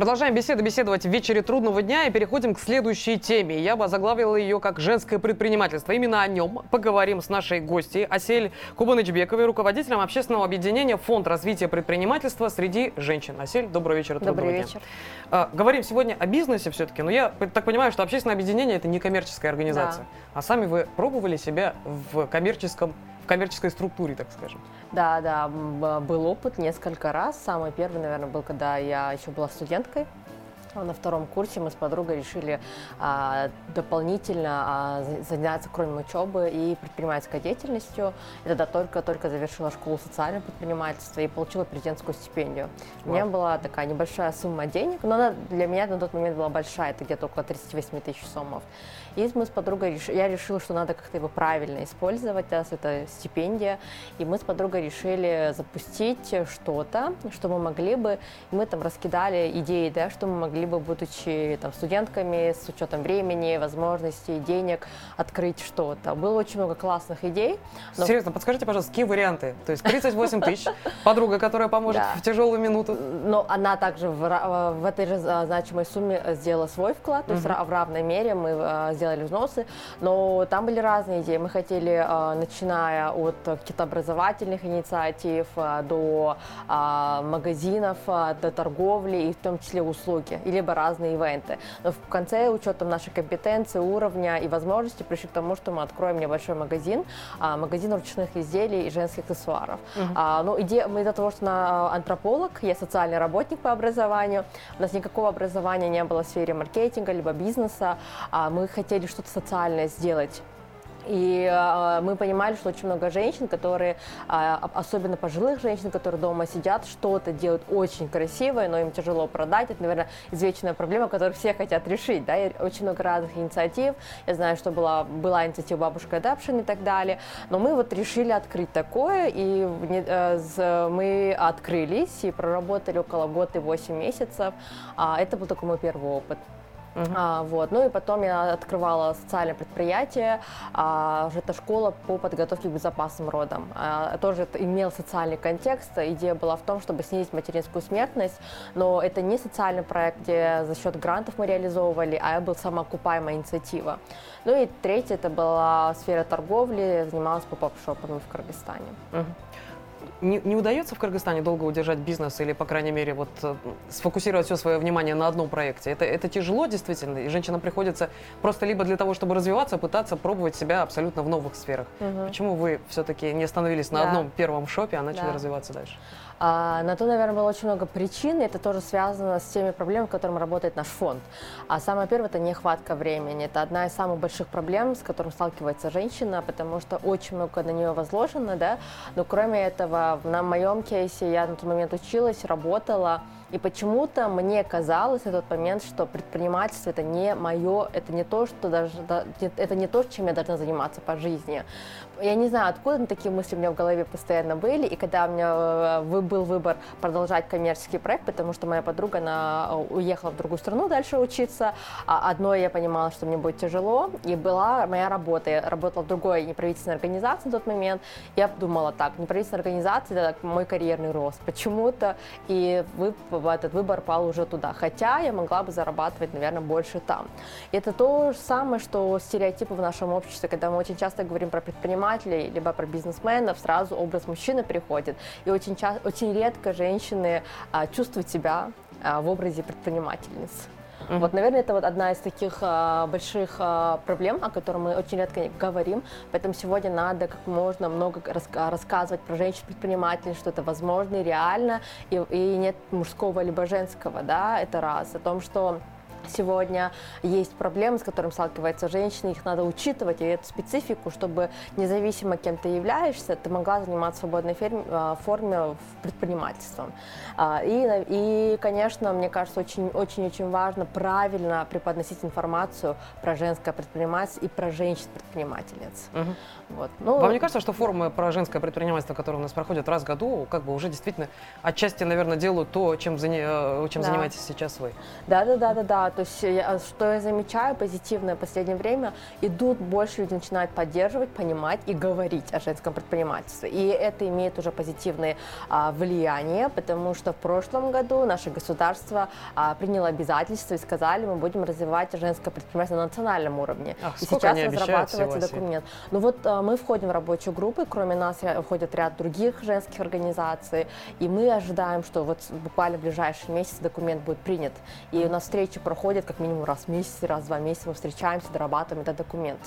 Продолжаем беседу, беседовать в вечере трудного дня и переходим к следующей теме. Я бы заглавила ее как «Женское предпринимательство». Именно о нем поговорим с нашей гостьей Асель Кубанычбековой, руководителем общественного объединения «Фонд развития предпринимательства среди женщин». Асель, вечера, трудного Добрый дня. вечер. А, говорим сегодня о бизнесе все-таки, но я так понимаю, что общественное объединение – это не коммерческая организация. А сами вы пробовали себя в коммерческом в коммерческой структуре, так скажем. Да, да, был опыт несколько раз. Самый первый, наверное, был, когда я еще была студенткой. На втором курсе мы с подругой решили а, дополнительно а, за- заняться, кроме учебы, и предпринимательской деятельностью. И тогда только-только завершила школу социального предпринимательства и получила президентскую стипендию. У меня была такая небольшая сумма денег, но она для меня на тот момент была большая, это где-то около 38 тысяч сомов. И мы с подругой, реш- я решила, что надо как-то его правильно использовать, раз это стипендия. И мы с подругой решили запустить что-то, что мы могли бы, мы там раскидали идеи, да, что мы могли бы, будучи там студентками, с учетом времени, возможностей, денег, открыть что-то. Было очень много классных идей. но- Серьезно, подскажите, пожалуйста, какие варианты? То есть 38 тысяч, подруга, которая поможет Да. в тяжелую минуту. Но она также в, в этой же а, значимой сумме сделала свой вклад, то есть в равной мере мы сделали взносы, но там были разные идеи. Мы хотели, а, начиная от каких-то образовательных инициатив а, до а, магазинов, до торговли и в том числе услуги, и либо разные ивенты. Но в конце, учетом нашей компетенции, уровня и возможностей, пришли к тому, что мы откроем небольшой магазин, магазин ручных изделий и женских аксессуаров. А, ну, идея, мы из-за того, что на антрополог, я социальный работник по образованию, у нас никакого образования не было в сфере маркетинга либо бизнеса, мы хотели что-то социальное сделать. И э, мы понимали, что очень много женщин, которые, а, особенно пожилых женщин, которые дома сидят, что-то делают очень красивое, но им тяжело продать. Это, наверное, извечная проблема, которую все хотят решить. Да? И очень много разных инициатив. Я знаю, что была, была инициатива бабушка Adoption и так далее. Но мы вот решили открыть такое, и э, мы открылись и проработали около года и 8 месяцев. А, Это был такой мой первый опыт. А, вот. Ну и потом я открывала социальное предприятие, а, это школа по подготовке к безопасным родам. А, тоже это имел социальный контекст. Идея была в том, чтобы снизить материнскую смертность, но это не социальный проект, где за счет грантов мы реализовывали, а это была самоокупаемая инициатива. Ну и третье, это была сфера торговли, занималась поп-шопами в Кыргызстане. Не, не удается в Кыргызстане долго удержать бизнес или, по крайней мере, вот э, сфокусировать все свое внимание на одном проекте? Это, это тяжело действительно, и женщинам приходится просто либо для того, чтобы развиваться, пытаться пробовать себя абсолютно в новых сферах. Почему вы все-таки не остановились на Да. одном первом шопе, а начали Да. развиваться дальше? А, на то, наверное, было очень много причин, это тоже связано с теми проблемами, с которыми работает наш фонд. А самое первое – это нехватка времени. Это одна из самых больших проблем, с которым сталкивается женщина, потому что очень много на нее возложено, да. Но кроме этого, на моем кейсе я на тот момент училась, работала, и почему-то мне казалось в тот момент, что предпринимательство это не мое, это не то, что даже да, это не то, чем я должна заниматься по жизни. Я не знаю, откуда такие мысли у меня в голове постоянно были, и когда у меня э, был выбор продолжать коммерческий проект, потому что моя подруга она э, уехала в другую страну дальше учиться, а одной я понимала, что мне будет тяжело, и была моя работа. Я работала в другой неправительственной организации на тот момент. Я думала так, неправительственная организация это мой карьерный рост почему-то, и вы, этот выбор пал уже туда. Хотя я могла бы зарабатывать, наверное, больше там. И это то же самое, что стереотипы в нашем обществе, когда мы очень часто говорим про предпринимателей, либо про бизнесменов, сразу образ мужчины приходит. И очень, часто, очень редко женщины а, чувствуют себя а, в образе предпринимательниц. Вот, наверное, это вот одна из таких а, больших а, проблем, о которой мы очень редко говорим. Поэтому сегодня надо как можно много раска- рассказывать про женщин-предпринимателей, что это возможно и реально, и, и нет мужского либо женского, да, это раз. О том, что Сегодня есть проблемы, с которыми сталкиваются женщины, их надо учитывать, и эту специфику, чтобы независимо кем ты являешься, ты могла заниматься в свободной ферме- а, форме предпринимательством. А, И, и, конечно, мне кажется, очень-очень важно правильно преподносить информацию про женское предпринимательство и про женщин-предпринимательниц. Мгм. Вот. Ну, Вам не кажется, что форумы про женское предпринимательство, которые у нас проходят раз в году, как бы уже действительно отчасти, наверное, делают то, чем, э, чем Да. занимаетесь сейчас вы? Да, да, то есть я, что я замечаю позитивное в последнее время, идут больше люди начинают поддерживать, понимать и говорить о женском предпринимательстве. И это имеет уже позитивное а, влияние, потому что в прошлом году наше государство а, приняло обязательства и сказали, мы будем развивать женское предпринимательство на национальном уровне. Ах, и сейчас разрабатывается документ. Ну вот а, мы входим в рабочую группу, кроме нас э, входит ряд других женских организаций, и мы ожидаем, что вот буквально в ближайший месяц документ будет принят. И у нас встречи проходят как минимум раз в месяц, раз в два месяца мы встречаемся, дорабатываем этот документ.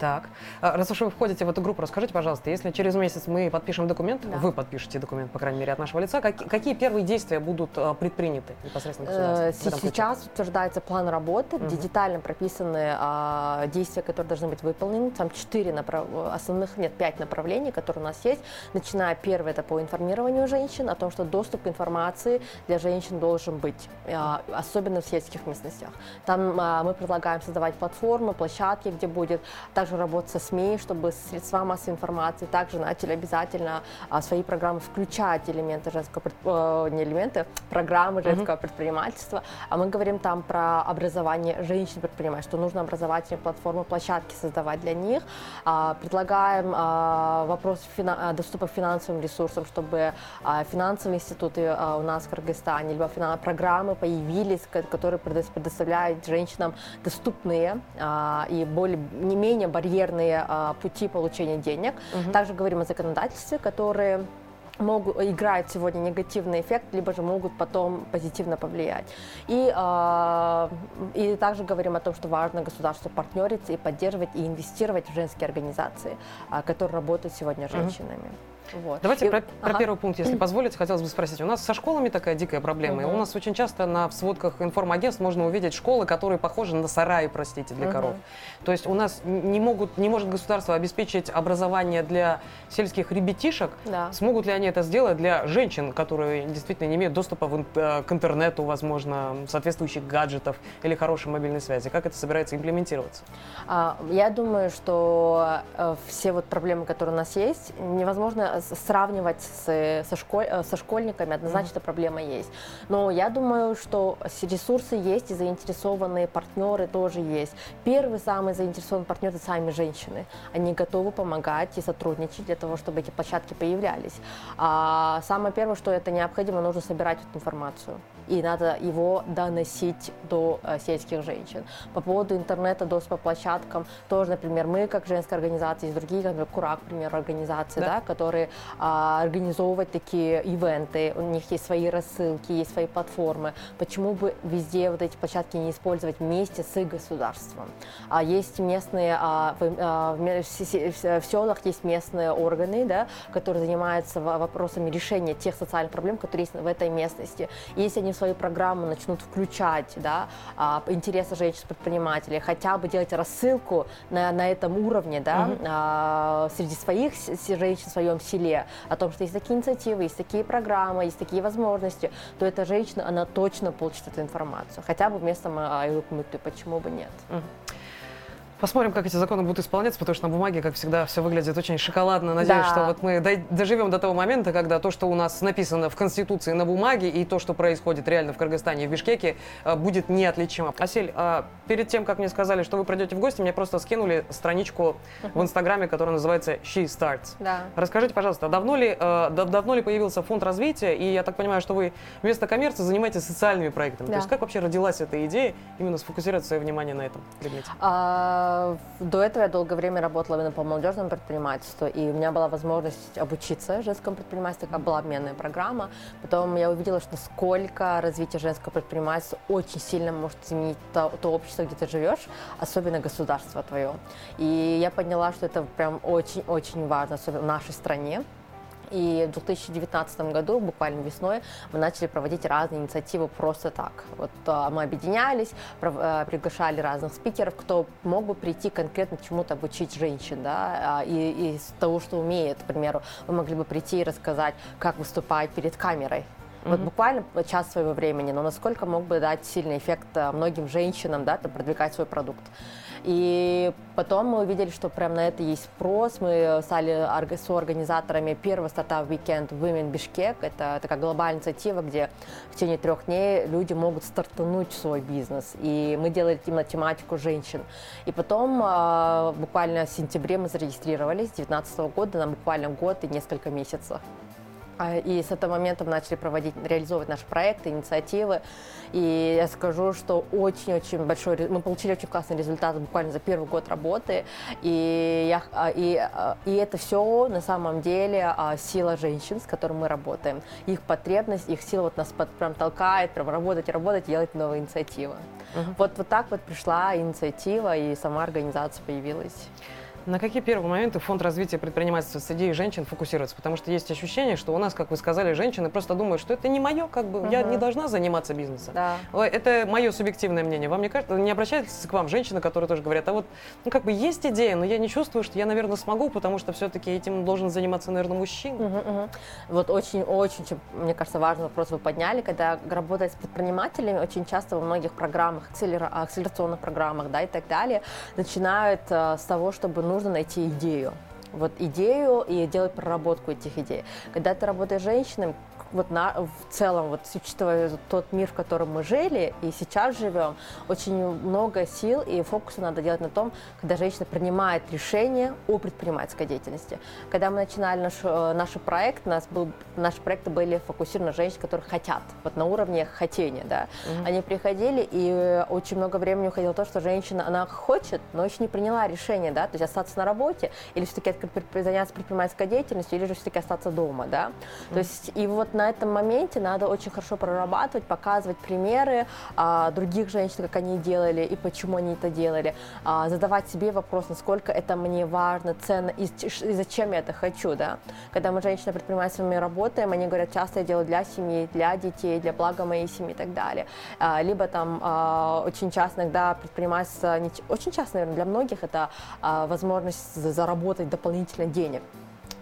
Так. А, Раз уж вы входите в эту группу, расскажите, пожалуйста, если через месяц мы подпишем документ, Да. вы подпишете документ, по крайней мере, от нашего лица, какие, какие первые действия будут а, предприняты непосредственно Э, государством? случае? Сейчас утверждается план работы, где Мгм. детально прописаны а, действия, которые должны быть выполнены. Там четыре направ... основных, нет, пять направлений, которые у нас есть. Начиная первое, это по информированию женщин о том, что доступ к информации для женщин должен быть, а, особенно в сельских местностях. Там а, мы предлагаем создавать платформы, площадки, где будет также работать со СМИ, чтобы средства массовой информации также начали обязательно а, в свои программы включать элементы женского, предп- э, не элементы, программы женского предпринимательства. А мы говорим там про образование женщин-предпринимателей, что нужно образовательные платформы, площадки создавать для них. А, Предлагаем а, вопрос а, доступа к финансовым ресурсам, чтобы а, финансовые институты а, у нас в Кыргызстане, либо программы появились, ко- которые предо- предоставляют женщинам доступные а, и более, не менее барьерные а, пути получения денег. Также говорим о законодательстве, которые могут, играют сегодня негативный эффект, либо же могут потом позитивно повлиять. И, а, и также говорим о том, что важно государству партнериться и поддерживать и инвестировать в женские организации, а, которые работают сегодня с женщинами. Вот. Давайте И- про, про Ага. первый пункт, если позволите, хотелось бы спросить. У нас со школами такая дикая проблема. И у нас очень часто на в сводках информагентств можно увидеть школы, которые похожи на сараи, простите, для Мгм. коров. То есть у нас не, могут, не может государство обеспечить образование для сельских ребятишек. Да. Смогут ли они это сделать для женщин, которые действительно не имеют доступа в э, к интернету, возможно, соответствующих гаджетов или хорошей мобильной связи? Как это собирается имплементироваться? А, Я думаю, что э, все вот проблемы, которые у нас есть, невозможно сравнивать с, со, школь- э, со школьниками, однозначно эта проблема есть. Но я думаю, что ресурсы есть и заинтересованные партнеры тоже есть. Первый самый заинтересованный партнер – это сами женщины. Они готовы помогать и сотрудничать для того, чтобы эти площадки появлялись. А самое первое, что это необходимо, нужно собирать эту информацию. И надо его доносить до э, сельских женщин. По поводу интернета, доступа к площадкам, тоже, например, мы, как женская организация, есть другие, как, например, Курак, к примеру, организации, Да. да. которые а, организовывают такие ивенты, у них есть свои рассылки, есть свои платформы. Почему бы везде вот эти площадки не использовать вместе с государством? А есть местные, а, в, а, в селах есть местные органы, да, которые занимаются во- вопросами решения тех социальных проблем, которые есть в этой местности. И если они в свои программы начнут включать да, интересы женщин-предпринимателей, хотя бы делать рассылку на, на этом уровне да, а, среди своих женщин в своем селе, о том, что есть такие инициативы, есть такие программы, есть такие возможности, то эта женщина, она точно получит эту информацию. Хотя бы вместо Аюкмыты, почему бы нет? Посмотрим, как эти законы будут исполняться, потому что на бумаге, как всегда, все выглядит очень шоколадно. Надеюсь, Да. что вот мы доживем до того момента, когда то, что у нас написано в Конституции на бумаге, и то, что происходит реально в Кыргызстане и в Бишкеке, э, будет неотличимо. Асель, а перед тем, как мне сказали, что вы придете в гости, мне просто скинули страничку в Инстаграме, которая называется She Starts. Да. Расскажите, пожалуйста, давно ли, э, дав- давно ли появился фонд развития, и я так понимаю, что вы вместо коммерции занимаетесь социальными проектами. То Да. есть как вообще родилась эта идея именно сфокусировать свое внимание на этом предмете? А, До этого я долгое время работала именно по молодежному предпринимательству, и у меня была возможность обучиться женскому предпринимательству, как была обменная программа. Потом я увидела, что насколько развитие женского предпринимательства очень сильно может изменить то, то общество, где ты живешь, особенно государство твое. И я поняла, что это прям очень-очень важно, особенно в нашей стране. И в 2019 году, буквально весной, мы начали проводить разные инициативы просто так. Вот а, мы объединялись, а, приглашали разных спикеров, кто мог бы прийти конкретно чему-то обучить женщин, да, а, и из того, что умеет, к примеру, вы могли бы прийти и рассказать, как выступать перед камерой, Mm-hmm. Вот буквально час своего времени, но насколько мог бы дать сильный эффект э, многим женщинам, да, продвигать свой продукт. И потом мы увидели, что прямо на это есть спрос. Мы стали соорганизаторами первого Startup Weekend Women Бишкек. Это такая глобальная инициатива, где в течение трех дней люди могут стартануть свой бизнес. И мы делали именно тематику женщин. И потом а, буквально в сентябре мы зарегистрировались, 2019 года, на буквально год и несколько месяцев. А, и с этого момента мы начали проводить, реализовывать наши проекты, инициативы. И я скажу, что очень-очень большой, мы получили очень классный результат буквально за первый год работы. И, я, а, и, а, и это все на самом деле сила женщин, с которыми мы работаем. Их потребность, их сила вот нас под, прям толкает, прям работать, работать, делать новые инициативы. Угу. Вот, вот так вот пришла инициатива, и сама организация появилась. На какие первые моменты фонд развития предпринимательства среди женщин фокусируется? Потому что есть ощущение, что у нас, как вы сказали, женщины просто думают, что это не мое, как бы, угу. я не должна заниматься бизнесом. Да. Это мое субъективное мнение. Вам не кажется, не обращаются к вам женщины, которые тоже говорят, а вот, ну, как бы есть идея, но я не чувствую, что я, наверное, смогу, потому что все-таки этим должен заниматься, наверное, мужчина. Угу, угу. Вот очень-очень, мне кажется, важный вопрос вы подняли, когда работать с предпринимателями, очень часто во многих программах, акселерационных программах, да, и так далее, начинают э, с того, чтобы нужно найти идею вот идею и делать проработку этих идей. Когда ты работаешь с женщинами, вот на, в целом, вот учитывая тот мир, в котором мы жили и сейчас живем, очень много сил и фокуса надо делать на том, когда женщина принимает решение о предпринимательской деятельности. Когда мы начинали наш, э, наш проект, у нас был, наши проекты были фокусированы на женщин, которые хотят, вот на уровне хотения, да. Mm-hmm. Они приходили, и очень много времени уходило то, что женщина, она хочет, но еще не приняла решение, да, то есть остаться на работе, или все-таки заняться предпринимательской деятельностью, или же все-таки остаться дома, да. Mm-hmm. То есть, и вот на этом моменте надо очень хорошо прорабатывать, показывать примеры а, других женщин, как они делали и почему они это делали, а, задавать себе вопрос, насколько это мне важно, ценно и, и зачем я это хочу, да. Когда мы женщины предпринимателями работаем, они говорят, часто я делаю для семьи, для детей, для блага моей семьи и так далее. А, либо там а, очень часто иногда предпринимательство, не, очень часто, наверное, для многих это а, возможность заработать дополнительно денег.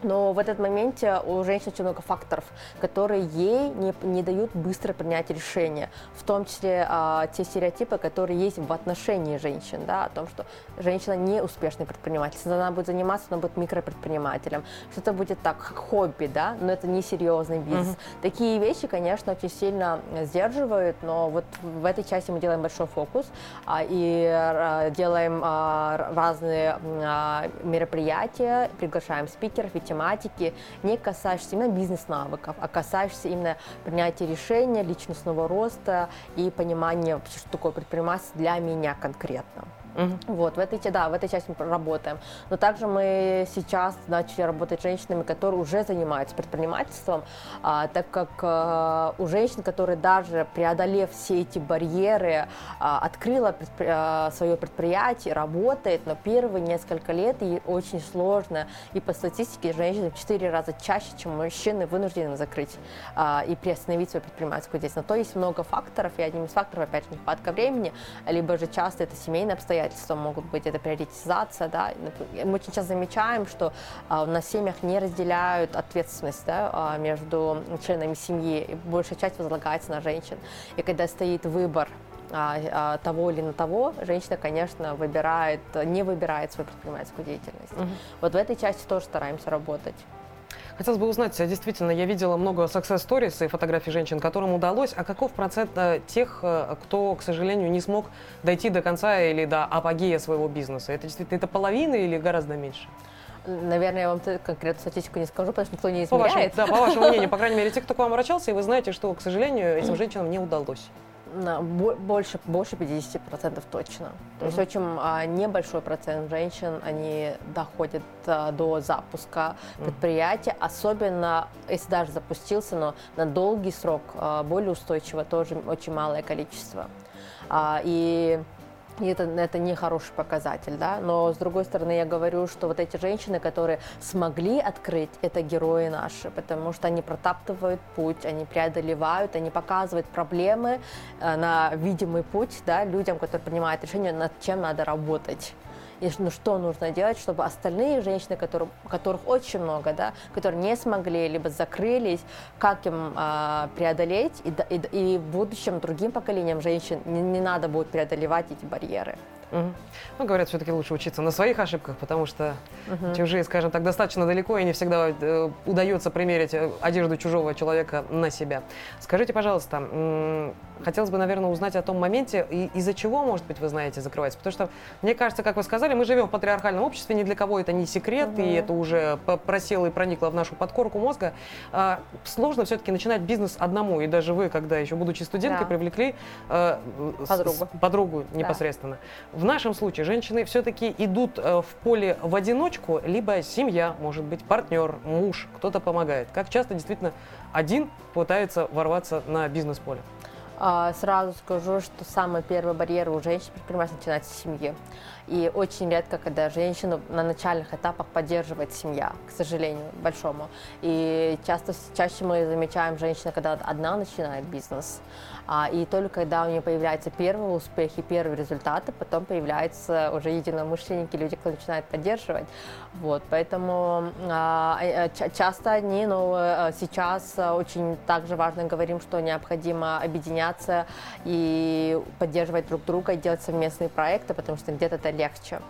Но в этот момент у женщин очень много факторов, которые ей не, не дают быстро принять решение. В том числе а, те стереотипы, которые есть в отношении женщин, да, о том, что женщина не успешный предприниматель. Если она будет заниматься, она будет микропредпринимателем. Что-то будет так, как хобби, да, но это не серьезный бизнес. Угу. Такие вещи, конечно, очень сильно сдерживают, но вот в этой части мы делаем большой фокус а, и а, делаем а, разные а, мероприятия, приглашаем спикеров, ведь тематики, не касаешься именно бизнес-навыков, а касаешься именно принятия решения, личностного роста и понимания, что такое предпринимательство для меня конкретно. Угу. Вот, в этой, да, в этой части мы работаем. Но также мы сейчас начали работать с женщинами, которые уже занимаются предпринимательством, а, так как а, у женщин, которые даже преодолев все эти барьеры, а, открыла предпри... а, свое предприятие, работает, но первые несколько лет ей очень сложно. И по статистике женщины в 4 раза чаще, чем мужчины, вынуждены закрыть а, и приостановить свою предпринимательскую деятельность. На то есть много факторов, и одним из факторов, опять же, нехватка времени, либо же часто это семейные обстоятельства, обстоятельства могут быть, это приоритизация, да. Мы очень часто замечаем, что а, на семьях не разделяют ответственность да, а, между членами семьи, и большая часть возлагается на женщин. И когда стоит выбор а, того или на того, женщина, конечно, выбирает, не выбирает свою предпринимательскую деятельность. Угу. Вот в этой части тоже стараемся работать. Хотелось бы узнать, действительно, я видела много success stories и фотографий женщин, которым удалось, а каков процент э, тех, э, кто, к сожалению, не смог дойти до конца или до апогея своего бизнеса? Это действительно это половина или гораздо меньше? Наверное, я вам конкретную статистику не скажу, потому что никто не измеряет. По вашему, да, по вашему мнению, по крайней мере, те, кто к вам обращался, и вы знаете, что, к сожалению, этим женщинам не удалось больше, больше 50% точно. То есть очень а, небольшой процент женщин, они доходят а, до запуска предприятия, особенно если даже запустился, но на долгий срок а, более устойчиво тоже очень малое количество. И и это, это не хороший показатель, да, но с другой стороны я говорю, что вот эти женщины, которые смогли открыть, это герои наши, потому что они протаптывают путь, они преодолевают, они показывают проблемы э, на видимый путь, да, людям, которые принимают решение, над чем надо работать. И ну, что нужно делать, чтобы остальные женщины, которые, которых очень много, да, которые не смогли, либо закрылись, как им а, преодолеть, и, и, и в будущем другим поколениям женщин не, не надо будет преодолевать эти барьеры. Угу. Ну, говорят, все-таки лучше учиться на своих ошибках, потому что угу. чужие, скажем так, достаточно далеко, и не всегда э, удается примерить э, одежду чужого человека на себя. Скажите, пожалуйста, хотелось бы, наверное, узнать о том моменте, из-за чего, может быть, вы знаете, закрывается. Потому что, мне кажется, как вы сказали, мы живем в патриархальном обществе, ни для кого это не секрет, угу. и это уже просело и проникло в нашу подкорку мозга. А, сложно все-таки начинать бизнес одному, и даже вы, когда еще будучи студенткой, да. привлекли э, подругу, с, подругу непосредственно. Да. В нашем случае женщины все-таки идут э, в поле в одиночку, либо семья, может быть, партнер, муж, кто-то помогает. Как часто действительно один пытается ворваться на бизнес-поле? А, сразу скажу, что самый первый барьер у женщин предпринимателей начинается с семьи. И очень редко, когда женщину на начальных этапах поддерживает семья, к сожалению, большому. И часто, чаще мы замечаем женщину, когда одна начинает бизнес. А, и только когда у нее появляются первые успехи, первые результаты, потом появляются уже единомышленники, люди, кто начинает поддерживать. Вот, поэтому а, э, часто они, но э, сейчас очень также важно говорим, что необходимо объединяться и поддерживать друг друга, делать совместные проекты, потому что где-то это легче.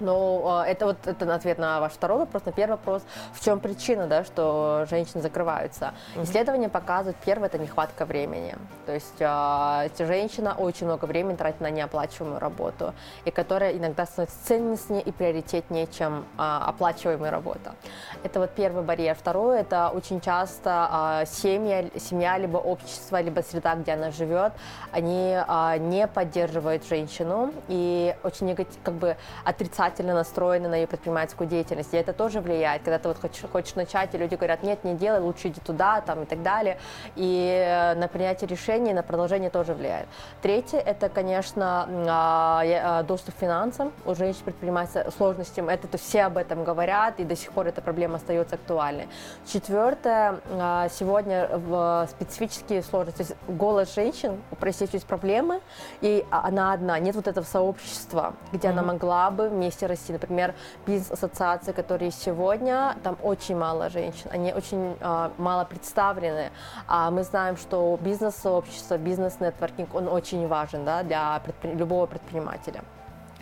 Ну, это вот это ответ на ваш второй вопрос. На первый вопрос, в чем причина, да, что женщины закрываются. Угу. Исследования показывают, первое, это нехватка времени. То есть э, женщина очень много времени тратит на неоплачиваемую работу, и которая иногда становится ценностнее и приоритетнее, чем э, оплачиваемая работа. Это вот первый барьер. Второе, это очень часто э, семья, семья, либо общество, либо среда, где она живет, они э, не поддерживают женщину и очень как бы отрицательно отрицательно настроены на ее предпринимательскую деятельность. И это тоже влияет, когда ты вот хочешь, хочешь начать, и люди говорят, нет, не делай, лучше иди туда, там и так далее. И э, на принятие решений, на продолжение тоже влияет. Третье, это, конечно, а, а, доступ к финансам. У женщин предпринимателей сложностям, это то все об этом говорят, и до сих пор эта проблема остается актуальной. Четвертое, а, сегодня в специфические сложности, то есть голос женщин, у простите, есть проблемы, и она одна, нет вот этого сообщества, где mm-hmm. она могла бы вместе месте расти. Например, бизнес-ассоциации, которые сегодня, там очень мало женщин, они очень э, мало представлены. А мы знаем, что бизнес-сообщество, бизнес-нетворкинг, он очень важен да, для предпри- любого предпринимателя.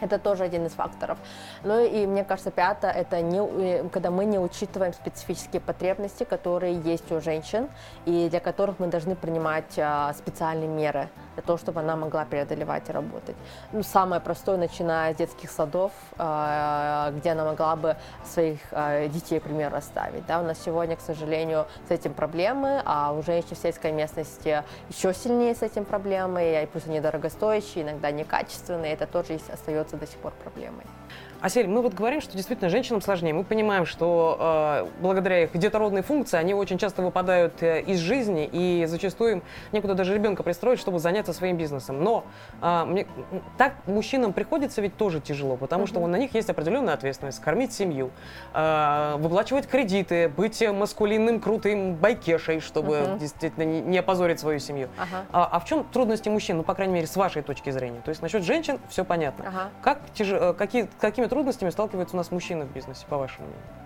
Это тоже один из факторов. Ну и мне кажется, пятое, это не, э, когда мы не учитываем специфические потребности, которые есть у женщин, и для которых мы должны принимать а, специальные меры для того, чтобы она могла преодолевать и работать. Ну, самое простое, начиная с детских садов, а, где она могла бы своих а, детей, пример, оставить. Да, у нас сегодня, к сожалению, с этим проблемы, а у женщин в сельской местности еще сильнее с этим проблемы, и пусть они дорогостоящие, иногда некачественные, это тоже остается до сих пор проблемой. Асель, мы вот говорим, что действительно женщинам сложнее. Мы понимаем, что э, благодаря их детородной функции они очень часто выпадают э, из жизни, и зачастую им некуда даже ребенка пристроить, чтобы заняться своим бизнесом. Но э, мне, так мужчинам приходится ведь тоже тяжело, потому uh-huh. что на них есть определенная ответственность кормить семью, э, выплачивать кредиты, быть маскулинным, крутым байкешей, чтобы uh-huh. действительно не, не опозорить свою семью. Uh-huh. А, а в чем трудности мужчин, ну, по крайней мере, с вашей точки зрения? То есть насчет женщин все понятно. Uh-huh. Как тяж... Э, какие, какими трудностями сталкиваются у нас мужчины в бизнесе, по вашему мнению?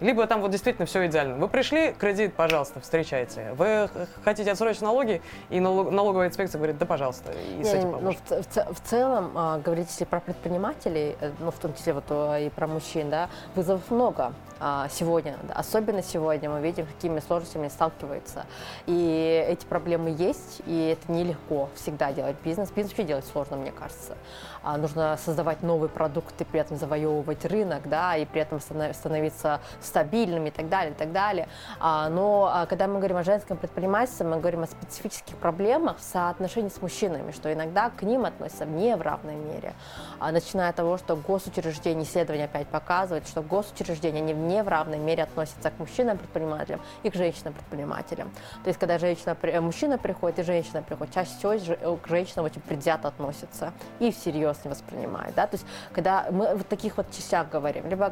Либо там вот действительно все идеально. Вы пришли, кредит, пожалуйста, встречайте. Вы хотите отсрочить налоги, и налоговая инспекция говорит, да, пожалуйста, и не, с этим ну, в, в, в целом, а, говорить если про предпринимателей, э, ну, в том числе вот и про мужчин, да, вызовов много а, сегодня. Особенно сегодня мы видим, какими сложностями сталкиваются. И эти проблемы есть, и это нелегко всегда делать бизнес. Бизнес вообще делать сложно, мне кажется. А, нужно создавать новые продукты, при этом завоевывать рынок, да, и при этом становиться стабильными и так далее, и так далее. А, но а, когда мы говорим о женском предпринимательстве, мы говорим о специфических проблемах в соотношении с мужчинами, что иногда к ним относятся не в равной мере. Начиная от того, что госучреждения, исследования опять показывают, что госучреждения не, не в равной мере относятся к мужчинам-предпринимателям и к женщинам-предпринимателям. То есть, когда женщина, мужчина приходит и женщина приходит, чаще всего к женщинам очень предвзято относятся и всерьез серьезно воспринимает. Да? То есть, когда мы в таких вот частях говорим, либо,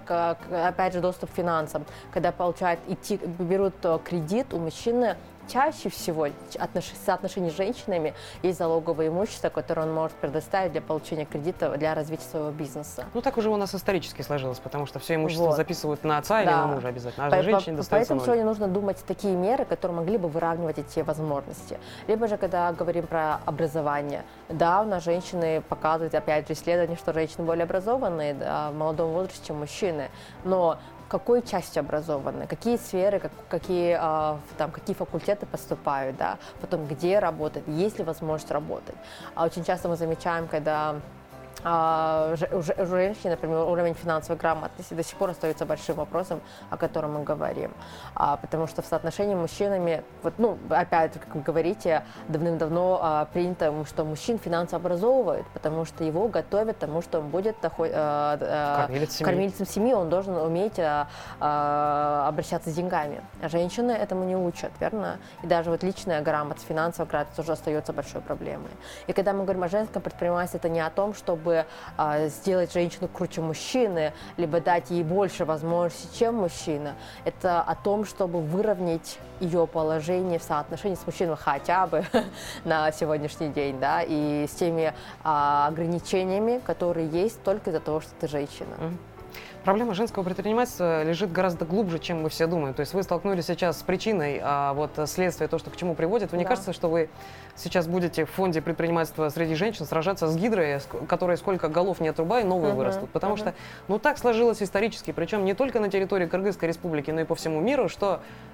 опять же, доступ к финансам, когда получают идти, берут э, кредит у мужчины чаще всего отнош... соотношение с женщинами есть залоговое имущество, которое он может предоставить для получения кредита для развития своего бизнеса. Ну так уже у нас исторически сложилось, потому что все имущество вот. записывают на отца да. или на мужа обязательно, а по, женщине по, Поэтому ноль. сегодня нужно думать такие меры, которые могли бы выравнивать эти возможности. Либо же, когда говорим про образование, да, у нас женщины показывают, опять же, исследования, что женщины более образованные да, в молодом возрасте, чем мужчины, но какой части образованы, какие сферы, как, какие, э, там, какие факультеты поступают, да, потом где работать, есть ли возможность работать. А очень часто мы замечаем, когда а, у женщин, например, уровень финансовой грамотности до сих пор остается большим вопросом, о котором мы говорим. А, потому что в соотношении мужчинами, вот, ну, опять, как вы говорите, давным-давно а, принято, что мужчин финансово образовывают, потому что его готовят тому, что он будет кормильцем, кормильцем семьи, он должен уметь обращаться с деньгами. А женщины этому не учат, верно? И даже вот личная грамотность, финансовая грамотность тоже остается большой проблемой. И когда мы говорим о женском предпринимательстве, это не о том, чтобы чтобы а, сделать женщину круче мужчины, либо дать ей больше возможностей, чем мужчина. Это о том, чтобы выровнять ее положение в соотношении с мужчиной хотя бы на сегодняшний день, да, и с теми а, ограничениями, которые есть только из-за того, что ты женщина. Mm-hmm. Проблема женского предпринимательства лежит гораздо глубже, чем мы все думаем. То есть вы столкнулись сейчас с причиной, а вот следствие, то, что к чему приводит. Вы не да. кажется, что вы сейчас будете в фонде предпринимательства среди женщин сражаться с гидрой, которые сколько голов не отрубай, новые uh-huh, вырастут? Потому uh-huh. что, ну, так сложилось исторически, причем не только на территории Кыргызской республики, но и по всему миру, что э,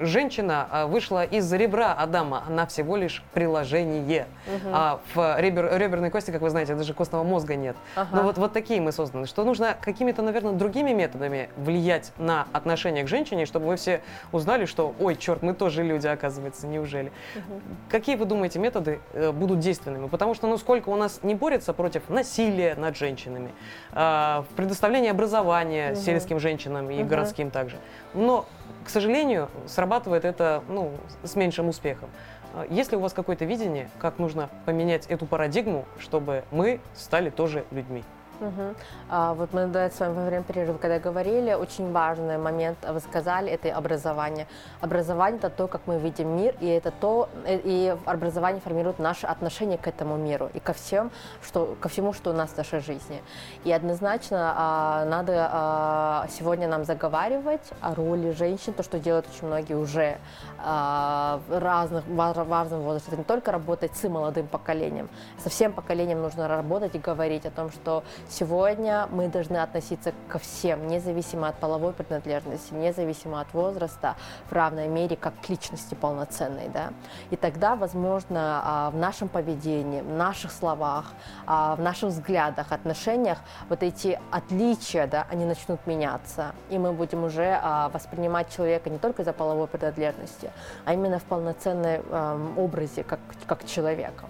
женщина э, вышла из ребра Адама, она всего лишь приложение. Uh-huh. А в ребер, реберной кости, как вы знаете, даже костного мозга нет. Uh-huh. Но вот, вот такие мы созданы, что нужно какими-то, наверное, другими методами влиять на отношение к женщине, чтобы вы все узнали, что, ой, черт, мы тоже люди, оказывается, неужели? Угу. Какие, вы думаете, методы э, будут действенными? Потому что, ну, сколько у нас не борется против насилия над женщинами, в предоставлении образования угу. сельским женщинам и угу. городским также. Но, к сожалению, срабатывает это, ну, с меньшим успехом. А есть ли у вас какое-то видение, как нужно поменять эту парадигму, чтобы мы стали тоже людьми? Угу. А, вот мы до с вами во время перерыва, когда говорили, очень важный момент вы сказали, это образование. Образование это то, как мы видим мир, и это то, э, и образование формирует наше отношение к этому миру и ко всем, что, ко всему, что у нас в нашей жизни. И однозначно а, надо а, сегодня нам заговаривать о роли женщин, то, что делают очень многие уже а, разных, в разном возрасте. Это не только работать с молодым поколением, со всем поколением нужно работать и говорить о том, что Сегодня мы должны относиться ко всем, независимо от половой принадлежности, независимо от возраста, в равной мере как к личности полноценной. Да? И тогда, возможно, а, в нашем поведении, в наших словах, а, в наших взглядах, отношениях вот эти отличия, да, они начнут меняться. И мы будем уже а, воспринимать человека не только за половой принадлежности, а именно в полноценном образе, как, как человека.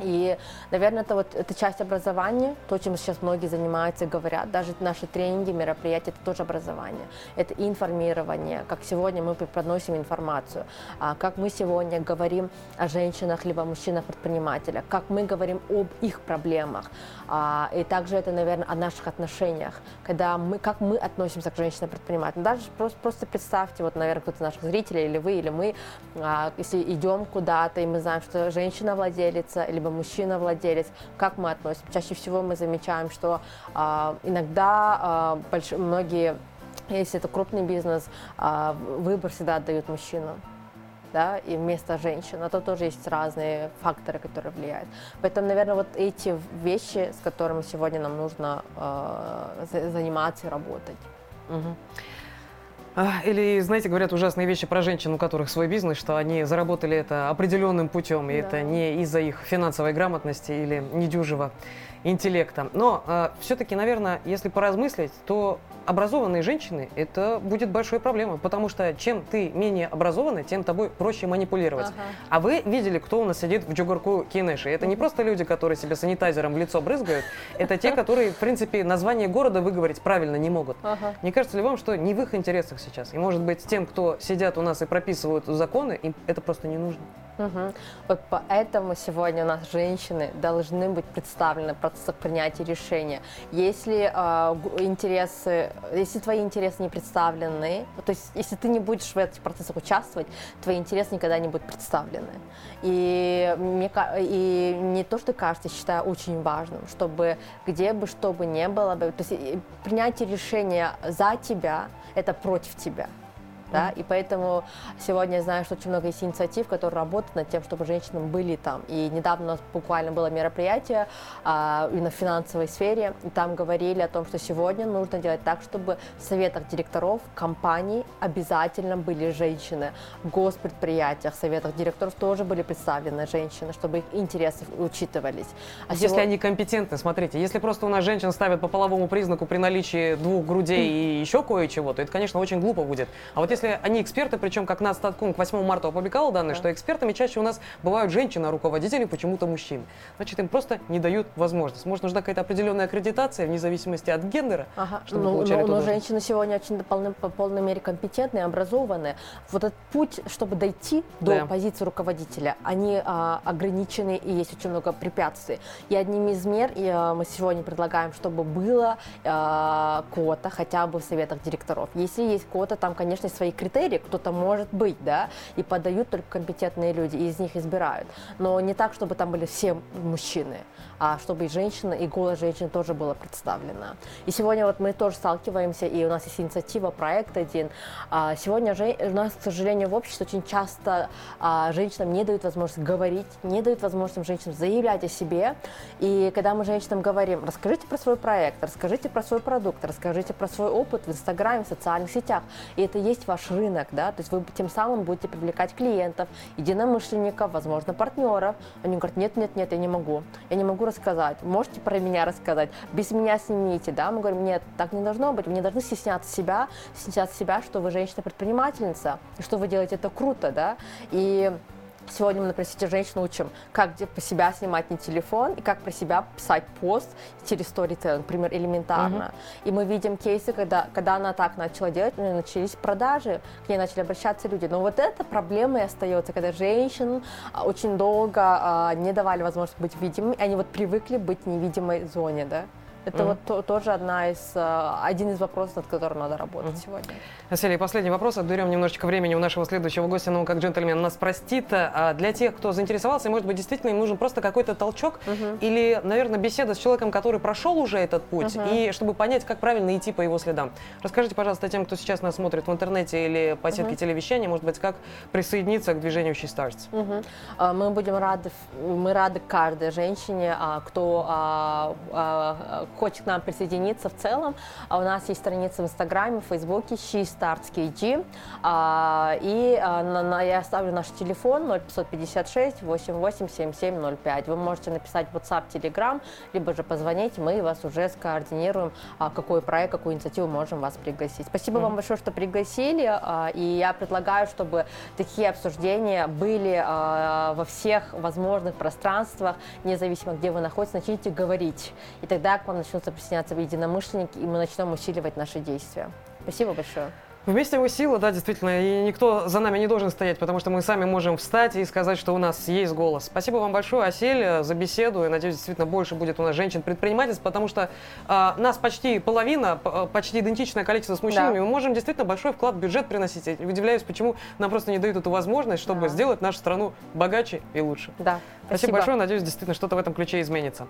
И, наверное, это вот эта часть образования, то, чем сейчас многие занимаются и говорят, даже наши тренинги, мероприятия, это тоже образование. Это информирование, как сегодня мы преподносим информацию, а как мы сегодня говорим о женщинах либо мужчинах-предпринимателях, как мы говорим об их проблемах. А, и также это, наверное, о наших отношениях, когда мы, как мы относимся к женщинам-предпринимателям. Даже просто, просто представьте, вот, наверное, кто-то наших зрителей, или вы, или мы, а, если идем куда-то, и мы знаем, что женщина-владелица, или либо мужчина-владелец, как мы относимся. Чаще всего мы замечаем, что э, иногда э, больш... многие, если это крупный бизнес, э, выбор всегда отдают мужчину да, и вместо женщин. А то тоже есть разные факторы, которые влияют. Поэтому, наверное, вот эти вещи, с которыми сегодня нам нужно э, заниматься и работать. Угу. Или, знаете, говорят ужасные вещи про женщин, у которых свой бизнес, что они заработали это определенным путем, и да. это не из-за их финансовой грамотности или недюжего интеллекта. Но э, все-таки, наверное, если поразмыслить, то образованные женщины – это будет большой проблемой, потому что чем ты менее образованный, тем тобой проще манипулировать. Ага. А вы видели, кто у нас сидит в Джугурку Кинеши? Это не просто люди, которые себе санитайзером в лицо брызгают, это те, которые, в принципе, название города выговорить правильно не могут. Ага. Не кажется ли вам, что не в их интересах сейчас? И, может быть, тем, кто сидят у нас и прописывают законы, им это просто не нужно? Угу. Вот поэтому сегодня у нас женщины должны быть представлены процессах принятия решения. Если э, интересы, если твои интересы не представлены, то есть если ты не будешь в этих процессах участвовать, твои интересы никогда не будут представлены. И, мне, и не то, что кажется, я считаю очень важным, чтобы где бы что бы ни было, то есть принятие решения за тебя – это против тебя да, и поэтому сегодня я знаю, что очень много есть инициатив, которые работают над тем, чтобы женщины были там. И недавно у нас буквально было мероприятие а, именно в финансовой сфере, и там говорили о том, что сегодня нужно делать так, чтобы в советах директоров компаний обязательно были женщины, в госпредприятиях, советах директоров тоже были представлены женщины, чтобы их интересы учитывались. А если сегодня... они компетентны, смотрите, если просто у нас женщин ставят по половому признаку при наличии двух грудей и еще кое-чего, то это, конечно, очень глупо будет. А вот если они эксперты, причем как нас Статком к 8 марта опубликовал данные, да. что экспертами чаще у нас бывают женщины-руководители, почему-то мужчины. Значит, им просто не дают возможность. Может, нужна какая-то определенная аккредитация вне зависимости от гендера, ага. чтобы ну, получали но, но женщины сегодня очень полны, по полной мере компетентные, образованные. Вот этот путь, чтобы дойти до да. позиции руководителя, они а, ограничены и есть очень много препятствий. И одним из мер и, а, мы сегодня предлагаем, чтобы было а, квота хотя бы в советах директоров. Если есть квота, там, конечно, свои критерии, кто-то может быть, да, и подают только компетентные люди, и из них избирают. Но не так, чтобы там были все мужчины, а чтобы и женщина, и голос женщин тоже было представлено. И сегодня вот мы тоже сталкиваемся, и у нас есть инициатива, проект один. А сегодня же, у нас, к сожалению, в обществе очень часто а, женщинам не дают возможность говорить, не дают возможность женщинам заявлять о себе. И когда мы женщинам говорим, расскажите про свой проект, расскажите про свой продукт, расскажите про свой опыт в Инстаграме, в социальных сетях, и это есть ваш рынок, да, то есть вы тем самым будете привлекать клиентов, единомышленников, возможно, партнеров. Они говорят, нет, нет, нет, я не могу, я не могу рассказать, можете про меня рассказать, без меня снимите, да, мы говорим, нет, так не должно быть, вы не должны стесняться себя, стесняться себя, что вы женщина-предпринимательница, что вы делаете это круто, да, и Сегодня мы, например, сети женщин учим, как по себя снимать на телефон и как про себя писать пост через storytelling, например, элементарно. Mm-hmm. И мы видим кейсы, когда, когда она так начала делать, начались продажи, к ней начали обращаться люди. Но вот эта проблема и остается, когда женщин а, очень долго а, не давали возможность быть видимыми, они вот привыкли быть в невидимой зоне, да. Это mm-hmm. вот то, тоже одна из, э, один из вопросов, над которым надо работать mm-hmm. сегодня. Василий, последний вопрос. Отберем немножечко времени у нашего следующего гостя, но как джентльмен нас простит. А для тех, кто заинтересовался, может быть, действительно им нужен просто какой-то толчок mm-hmm. или, наверное, беседа с человеком, который прошел уже этот путь, mm-hmm. и чтобы понять, как правильно идти по его следам. Расскажите, пожалуйста, тем, кто сейчас нас смотрит в интернете или по сетке mm-hmm. телевещания, может быть, как присоединиться к движению She Starts. Mm-hmm. Мы будем рады, мы рады каждой женщине, а, кто а, хочет к нам присоединиться в целом, а у нас есть страница в Инстаграме, в Фейсбуке She Starts KG. А, и а, я оставлю наш телефон 0556 887705. Вы можете написать в WhatsApp, Telegram, либо же позвонить, мы вас уже скоординируем, какой проект, какую инициативу можем вас пригласить. Спасибо mm. вам большое, что пригласили, и я предлагаю, чтобы такие обсуждения были во всех возможных пространствах, независимо где вы находитесь, начните говорить. И тогда к вам начнутся присоединяться единомышленники, и мы начнем усиливать наши действия. Спасибо большое. Вместе мы сила, да, действительно, и никто за нами не должен стоять, потому что мы сами можем встать и сказать, что у нас есть голос. Спасибо вам большое, Асель, за беседу, и надеюсь, действительно больше будет у нас женщин-предпринимательств, потому что а, нас почти половина, почти идентичное количество с мужчинами, да. мы можем действительно большой вклад в бюджет приносить. Я удивляюсь, почему нам просто не дают эту возможность, чтобы да. сделать нашу страну богаче и лучше. Да. Спасибо, Спасибо большое, надеюсь, действительно что-то в этом ключе изменится.